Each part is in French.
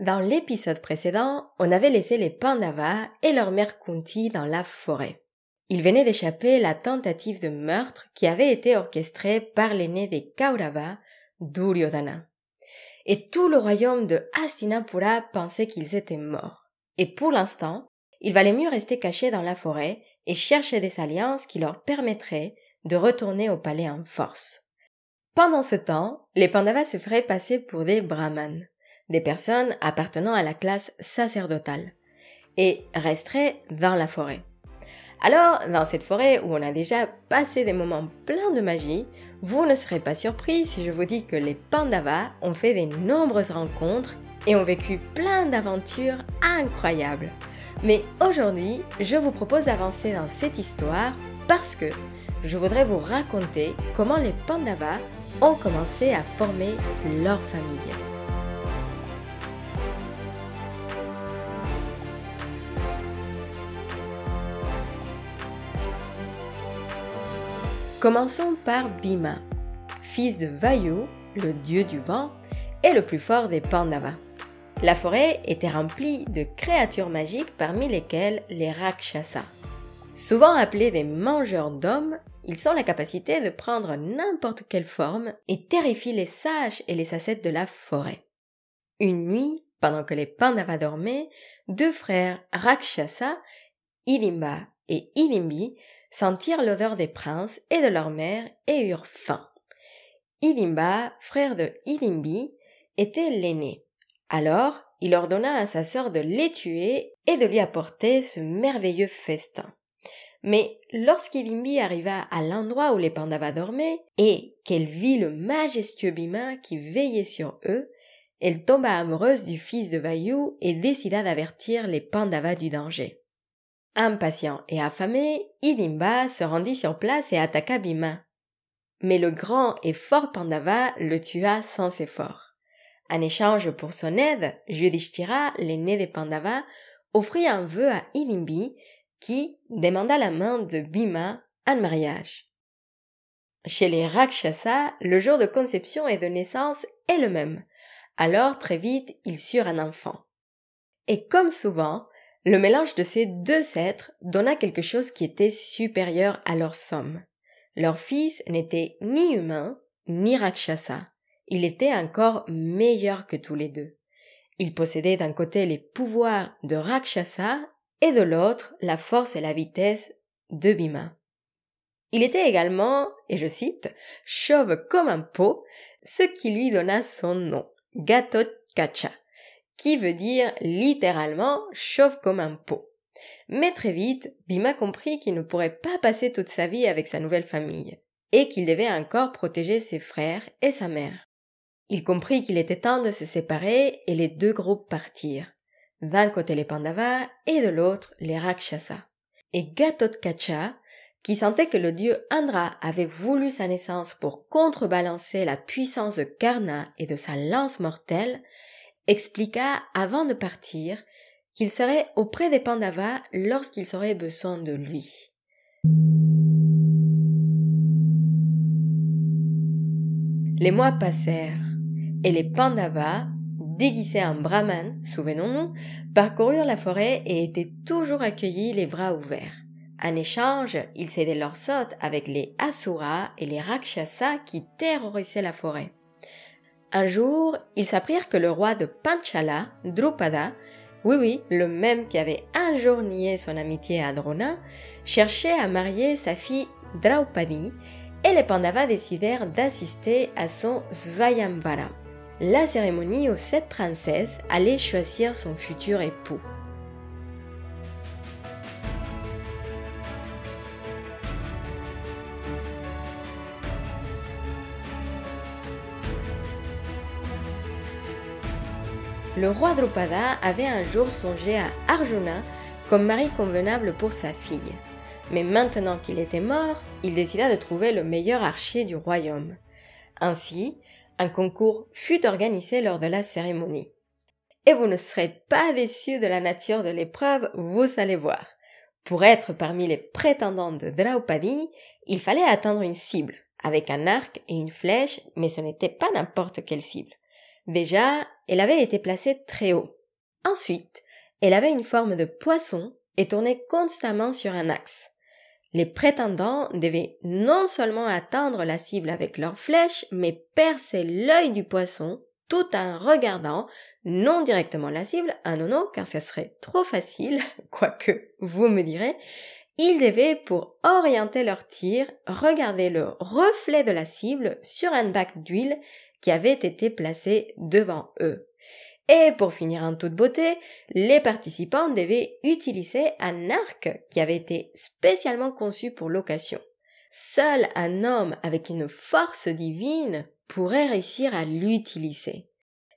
Dans l'épisode précédent, on avait laissé les Pandavas et leur mère Kunti dans la forêt. Ils venaient d'échapper la tentative de meurtre qui avait été orchestrée par l'aîné des Kauravas, Duryodhana. Et tout le royaume de Hastinapura pensait qu'ils étaient morts. Et pour l'instant, il valait mieux rester cachés dans la forêt et chercher des alliances qui leur permettraient de retourner au palais en force. Pendant ce temps, les Pandavas se feraient passer pour des brahmanes des personnes appartenant à la classe sacerdotale, et resteraient dans la forêt. Alors, dans cette forêt où on a déjà passé des moments pleins de magie, vous ne serez pas surpris si je vous dis que les Pandavas ont fait de nombreuses rencontres et ont vécu plein d'aventures incroyables. Mais aujourd'hui, je vous propose d'avancer dans cette histoire parce que je voudrais vous raconter comment les Pandavas ont commencé à former leur famille. Commençons par Bhima, fils de Vayu, le dieu du vent, et le plus fort des Pandavas. La forêt était remplie de créatures magiques parmi lesquelles les Rakshasas. Souvent appelés des mangeurs d'hommes, ils ont la capacité de prendre n'importe quelle forme et terrifient les sages et les ascètes de la forêt. Une nuit, pendant que les Pandavas dormaient, deux frères Rakshasa, Ilimba et Ilimbi, sentirent l'odeur des princes et de leur mère et eurent faim. Ilimba, frère de Ilimbi, était l'aîné. Alors, il ordonna à sa sœur de les tuer et de lui apporter ce merveilleux festin. Mais lorsqu'Ilimbi arriva à l'endroit où les Pandavas dormaient et qu'elle vit le majestueux Bhima qui veillait sur eux, elle tomba amoureuse du fils de Vayu et décida d'avertir les Pandavas du danger. Impatient et affamé, Ilimba se rendit sur place et attaqua Bhima. Mais le grand et fort Pandava le tua sans effort. En échange pour son aide, Yudhishthira, l'aîné des Pandavas, offrit un vœu à Ilimbi qui demanda la main de Bhima en mariage. Chez les Rakshasa, le jour de conception et de naissance est le même. Alors très vite, ils surent un enfant. Et comme souvent, le mélange de ces deux êtres donna quelque chose qui était supérieur à leur somme. Leur fils n'était ni humain, ni Rakshasa. Il était encore meilleur que tous les deux. Il possédait d'un côté les pouvoirs de Rakshasa et de l'autre la force et la vitesse de Bhima. Il était également, et je cite, chauve comme un pot, ce qui lui donna son nom, Gatotkacha qui veut dire littéralement chauve comme un pot. Mais très vite, Bima comprit qu'il ne pourrait pas passer toute sa vie avec sa nouvelle famille, et qu'il devait encore protéger ses frères et sa mère. Il comprit qu'il était temps de se séparer et les deux groupes partirent. D'un côté les Pandavas et de l'autre les Rakshasa. Et Gatotkacha, qui sentait que le dieu Indra avait voulu sa naissance pour contrebalancer la puissance de Karna et de sa lance mortelle, expliqua avant de partir qu'il serait auprès des Pandavas lorsqu'ils auraient besoin de lui. Les mois passèrent, et les Pandavas, déguisés en brahman, souvenons-nous, parcoururent la forêt et étaient toujours accueillis les bras ouverts. En échange, ils cédaient leur saute avec les Asuras et les Rakshasas qui terrorisaient la forêt. Un jour, ils s'apprirent que le roi de Panchala, Drupada, oui oui, le même qui avait un jour nié son amitié à Drona, cherchait à marier sa fille Draupadi, et les Pandavas décidèrent d'assister à son Svayamvara, la cérémonie où cette princesse allait choisir son futur époux. Le roi Drupada avait un jour songé à Arjuna comme mari convenable pour sa fille. Mais maintenant qu'il était mort, il décida de trouver le meilleur archer du royaume. Ainsi, un concours fut organisé lors de la cérémonie. Et vous ne serez pas déçus de la nature de l'épreuve, vous allez voir. Pour être parmi les prétendants de Draupadi, il fallait atteindre une cible, avec un arc et une flèche, mais ce n'était pas n'importe quelle cible. Déjà, elle avait été placée très haut. Ensuite, elle avait une forme de poisson et tournait constamment sur un axe. Les prétendants devaient non seulement atteindre la cible avec leurs flèches, mais percer l'œil du poisson tout en regardant non directement la cible, ah non non, car ça serait trop facile, quoique vous me direz, ils devaient, pour orienter leur tir, regarder le reflet de la cible sur un bac d'huile qui avait été placé devant eux. Et pour finir en toute beauté, les participants devaient utiliser un arc qui avait été spécialement conçu pour l'occasion. Seul un homme avec une force divine pourrait réussir à l'utiliser.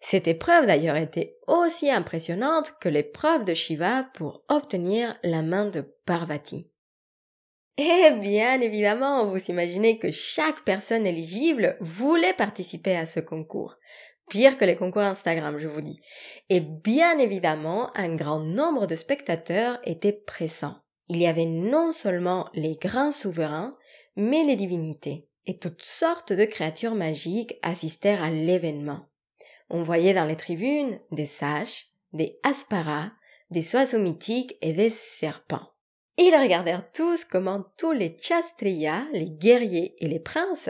Cette épreuve d'ailleurs était aussi impressionnante que l'épreuve de Shiva pour obtenir la main de Parvati. Et bien évidemment, vous imaginez que chaque personne éligible voulait participer à ce concours. Pire que les concours Instagram, je vous dis. Et bien évidemment, un grand nombre de spectateurs étaient présents. Il y avait non seulement les grands souverains, mais les divinités. Et toutes sortes de créatures magiques assistèrent à l'événement. On voyait dans les tribunes des sages, des asparas, des oiseaux mythiques et des serpents. Ils regardèrent tous comment tous les chastriyas, les guerriers et les princes,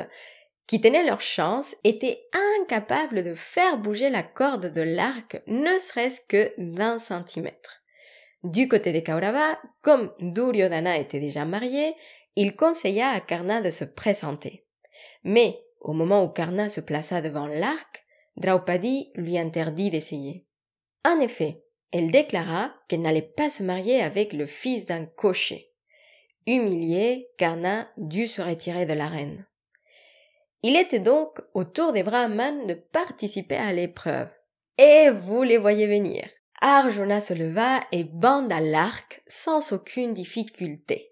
qui tenaient leur chance, étaient incapables de faire bouger la corde de l'arc ne serait-ce que d'un centimètre. Du côté des Kaurava, comme Duryodhana était déjà marié, il conseilla à Karna de se présenter. Mais, au moment où Karna se plaça devant l'arc, Draupadi lui interdit d'essayer. En effet, elle déclara qu'elle n'allait pas se marier avec le fils d'un cocher. Humilié, Karna dut se retirer de l'arène. Il était donc au tour des Brahmanes de participer à l'épreuve. Et vous les voyez venir. Arjuna se leva et banda l'arc sans aucune difficulté.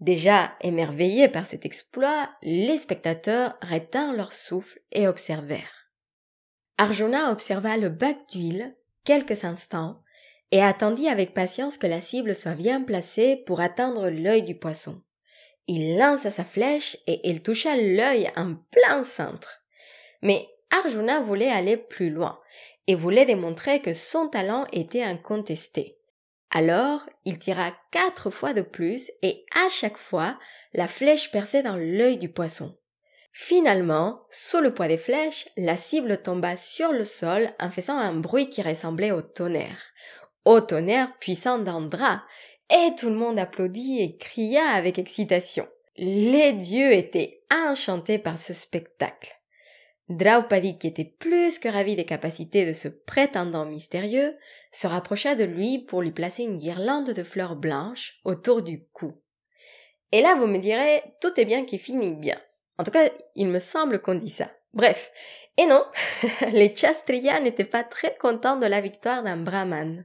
Déjà émerveillés par cet exploit, les spectateurs retinrent leur souffle et observèrent. Arjuna observa le bac d'huile quelques instants et attendit avec patience que la cible soit bien placée pour atteindre l'œil du poisson. Il lança sa flèche et il toucha l'œil en plein centre. Mais Arjuna voulait aller plus loin et voulait démontrer que son talent était incontesté. Alors, il tira quatre fois de plus et à chaque fois, la flèche perçait dans l'œil du poisson. Finalement, sous le poids des flèches, la cible tomba sur le sol en faisant un bruit qui ressemblait au tonnerre au tonnerre puissant d'Andra, et tout le monde applaudit et cria avec excitation. Les dieux étaient enchantés par ce spectacle. Draupadi, qui était plus que ravi des capacités de ce prétendant mystérieux, se rapprocha de lui pour lui placer une guirlande de fleurs blanches autour du cou. Et là, vous me direz, tout est bien qui finit bien. En tout cas, il me semble qu'on dit ça. Bref. Et non, les Chastriyas n'étaient pas très contents de la victoire d'un brahman.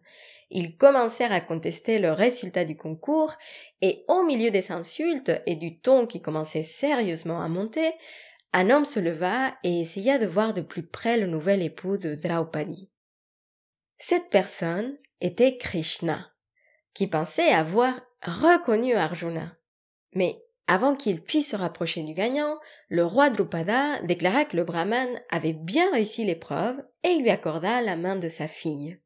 Ils commencèrent à contester le résultat du concours, et au milieu des insultes et du ton qui commençait sérieusement à monter, un homme se leva et essaya de voir de plus près le nouvel époux de Draupadi. Cette personne était Krishna, qui pensait avoir reconnu Arjuna. Mais avant qu'il puisse se rapprocher du gagnant, le roi Drupada déclara que le brahman avait bien réussi l'épreuve et il lui accorda la main de sa fille.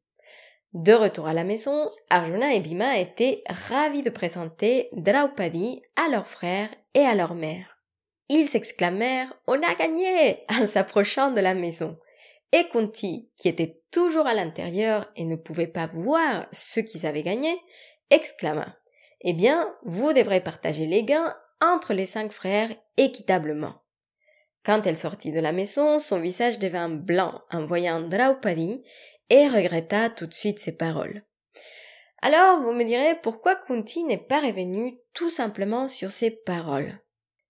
De retour à la maison, Arjuna et Bhima étaient ravis de présenter Draupadi à leur frère et à leur mère. Ils s'exclamèrent On a gagné en s'approchant de la maison. Et Kunti, qui était toujours à l'intérieur et ne pouvait pas voir ce qu'ils avaient gagné, exclama Eh bien, vous devrez partager les gains entre les cinq frères équitablement. Quand elle sortit de la maison, son visage devint blanc en voyant Draupadi et regretta tout de suite ses paroles. Alors, vous me direz pourquoi Kunti n'est pas revenu tout simplement sur ses paroles.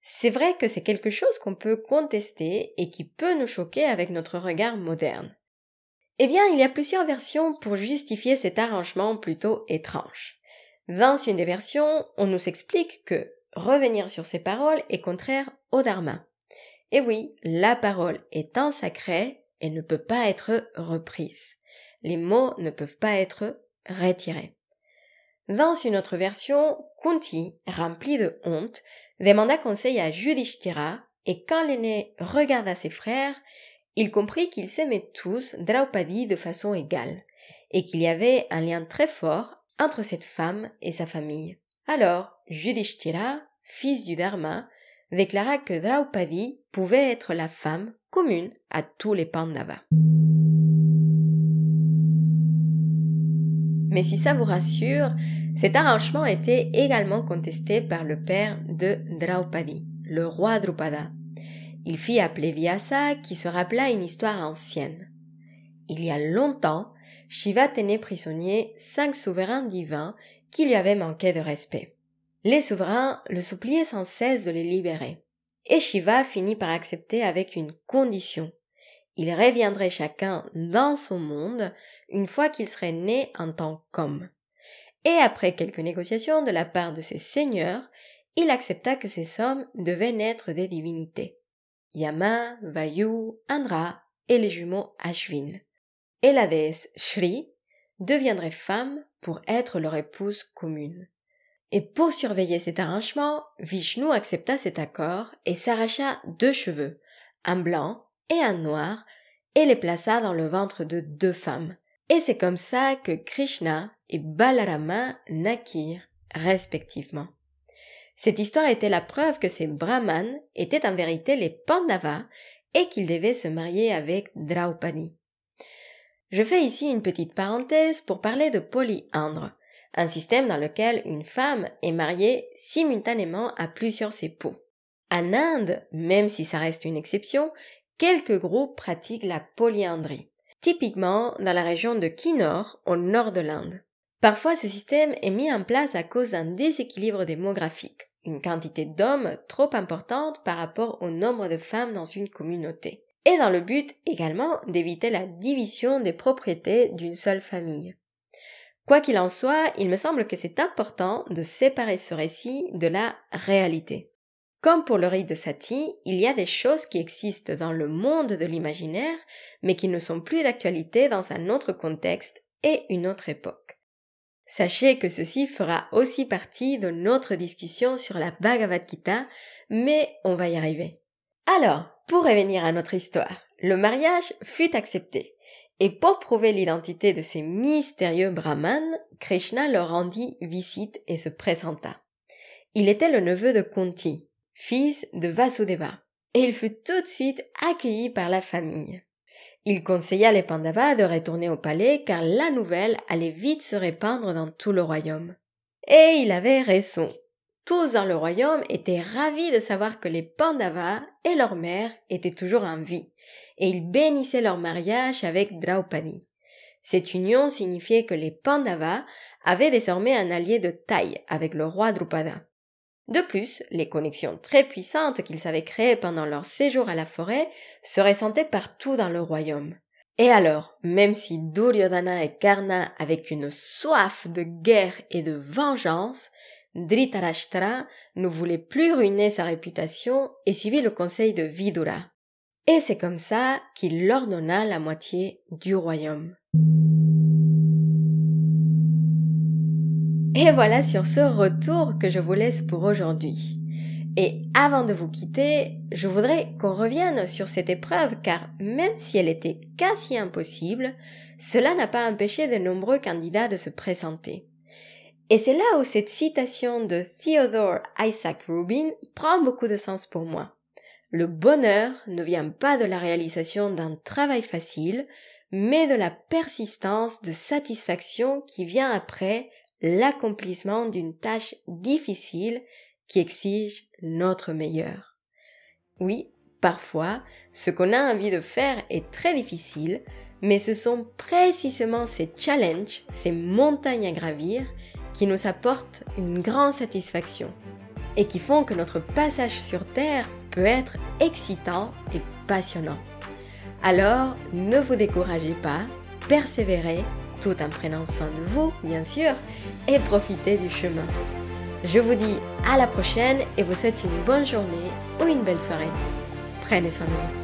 C'est vrai que c'est quelque chose qu'on peut contester et qui peut nous choquer avec notre regard moderne. Eh bien, il y a plusieurs versions pour justifier cet arrangement plutôt étrange. Dans une des versions, on nous explique que revenir sur ces paroles est contraire au dharma. Et oui, la parole étant sacrée, elle ne peut pas être reprise. Les mots ne peuvent pas être retirés. Dans une autre version, Kunti, rempli de honte, demanda conseil à Yudhishthira et quand l'aîné regarda ses frères, il comprit qu'ils s'aimaient tous Draupadi de façon égale, et qu'il y avait un lien très fort entre cette femme et sa famille. Alors, Yudhishthira, fils du Dharma, déclara que Draupadi pouvait être la femme commune à tous les Pandavas. Mais si ça vous rassure, cet arrangement était également contesté par le père de Draupadi, le roi Drupada. Il fit appeler Vyasa qui se rappela une histoire ancienne. Il y a longtemps, Shiva tenait prisonnier cinq souverains divins qui lui avaient manqué de respect. Les souverains le suppliaient sans cesse de les libérer. Et Shiva finit par accepter avec une condition. Il reviendrait chacun dans son monde une fois qu'il serait né en tant qu'homme. Et après quelques négociations de la part de ses seigneurs, il accepta que ces hommes devaient naître des divinités. Yama, Vayu, Andra et les jumeaux Ashvin. Et la déesse Shri deviendrait femme pour être leur épouse commune. Et pour surveiller cet arrangement, Vishnu accepta cet accord et s'arracha deux cheveux, un blanc et un noir, et les plaça dans le ventre de deux femmes. Et c'est comme ça que Krishna et Balarama naquirent respectivement. Cette histoire était la preuve que ces brahmanes étaient en vérité les Pandavas et qu'ils devaient se marier avec Draupadi. Je fais ici une petite parenthèse pour parler de polyandre, un système dans lequel une femme est mariée simultanément à plusieurs époux. En Inde, même si ça reste une exception, quelques groupes pratiquent la polyandrie, typiquement dans la région de Kinor, au nord de l'Inde. Parfois, ce système est mis en place à cause d'un déséquilibre démographique, une quantité d'hommes trop importante par rapport au nombre de femmes dans une communauté, et dans le but également d'éviter la division des propriétés d'une seule famille. Quoi qu'il en soit, il me semble que c'est important de séparer ce récit de la réalité. Comme pour le rite de Satie, il y a des choses qui existent dans le monde de l'imaginaire, mais qui ne sont plus d'actualité dans un autre contexte et une autre époque. Sachez que ceci fera aussi partie de notre discussion sur la Bhagavad Gita, mais on va y arriver. Alors, pour revenir à notre histoire, le mariage fut accepté. Et pour prouver l'identité de ces mystérieux brahmanes, Krishna leur rendit visite et se présenta. Il était le neveu de Kunti, fils de Vasudeva, et il fut tout de suite accueilli par la famille. Il conseilla les Pandavas de retourner au palais car la nouvelle allait vite se répandre dans tout le royaume. Et il avait raison. Tous dans le royaume étaient ravis de savoir que les Pandavas et leur mère étaient toujours en vie, et ils bénissaient leur mariage avec Draupadi. Cette union signifiait que les Pandavas avaient désormais un allié de taille avec le roi Drupada. De plus, les connexions très puissantes qu'ils avaient créées pendant leur séjour à la forêt se ressentaient partout dans le royaume. Et alors, même si Duryodhana et Karna avaient une soif de guerre et de vengeance, Dhritarashtra ne voulait plus ruiner sa réputation et suivit le conseil de Vidura. Et c'est comme ça qu'il leur donna la moitié du royaume. Et voilà sur ce retour que je vous laisse pour aujourd'hui. Et avant de vous quitter, je voudrais qu'on revienne sur cette épreuve car même si elle était quasi impossible, cela n'a pas empêché de nombreux candidats de se présenter. Et c'est là où cette citation de Theodore Isaac Rubin prend beaucoup de sens pour moi. Le bonheur ne vient pas de la réalisation d'un travail facile, mais de la persistance de satisfaction qui vient après l'accomplissement d'une tâche difficile qui exige notre meilleur. Oui, parfois, ce qu'on a envie de faire est très difficile, mais ce sont précisément ces challenges, ces montagnes à gravir, qui nous apportent une grande satisfaction et qui font que notre passage sur Terre peut être excitant et passionnant. Alors, ne vous découragez pas, persévérez tout en prenant soin de vous, bien sûr, et profitez du chemin. Je vous dis à la prochaine et vous souhaite une bonne journée ou une belle soirée. Prenez soin de vous.